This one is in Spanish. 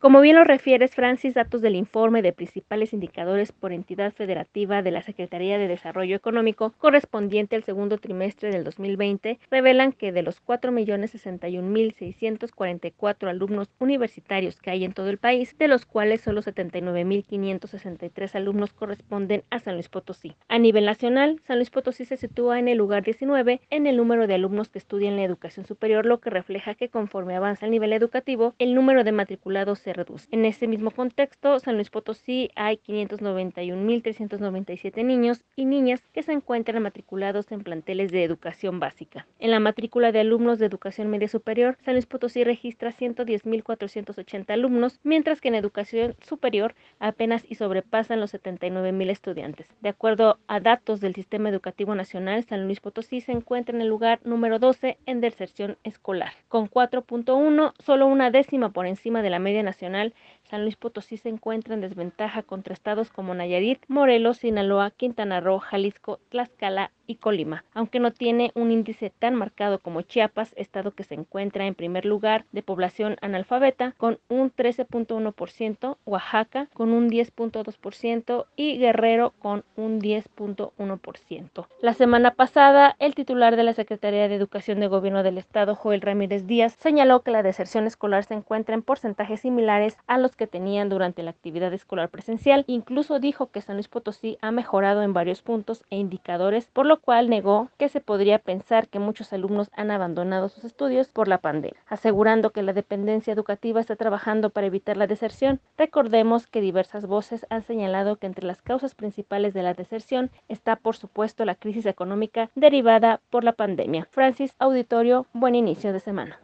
Como bien lo refieres, Francis, datos del informe de principales indicadores por entidad federativa de la Secretaría de Desarrollo Económico correspondiente al segundo trimestre del 2020 revelan que de los 4.061.644 alumnos universitarios que hay en todo el país, de los cuales solo 79.563 alumnos corresponden a San Luis Potosí. A nivel nacional, San Luis Potosí se sitúa en el lugar 19 en el número de alumnos que estudian la educación superior, lo que refleja que conforme avanza el nivel educativo, el número de matriculados reduce. En este mismo contexto, San Luis Potosí hay 591.397 niños y niñas que se encuentran matriculados en planteles de educación básica. En la matrícula de alumnos de educación media superior, San Luis Potosí registra 110.480 alumnos, mientras que en educación superior apenas y sobrepasan los 79.000 estudiantes. De acuerdo a datos del Sistema Educativo Nacional, San Luis Potosí se encuentra en el lugar número 12 en deserción escolar, con 4.1, solo una décima por encima de la media nacional San Luis Potosí se encuentra en desventaja contra estados como Nayarit, Morelos, Sinaloa, Quintana Roo, Jalisco, Tlaxcala y Colima, aunque no tiene un índice tan marcado como Chiapas, estado que se encuentra en primer lugar de población analfabeta con un 13.1%, Oaxaca con un 10.2% y Guerrero con un 10.1%. La semana pasada, el titular de la Secretaría de Educación de Gobierno del Estado, Joel Ramírez Díaz, señaló que la deserción escolar se encuentra en porcentajes a los que tenían durante la actividad escolar presencial. Incluso dijo que San Luis Potosí ha mejorado en varios puntos e indicadores, por lo cual negó que se podría pensar que muchos alumnos han abandonado sus estudios por la pandemia, asegurando que la dependencia educativa está trabajando para evitar la deserción. Recordemos que diversas voces han señalado que entre las causas principales de la deserción está, por supuesto, la crisis económica derivada por la pandemia. Francis Auditorio, buen inicio de semana.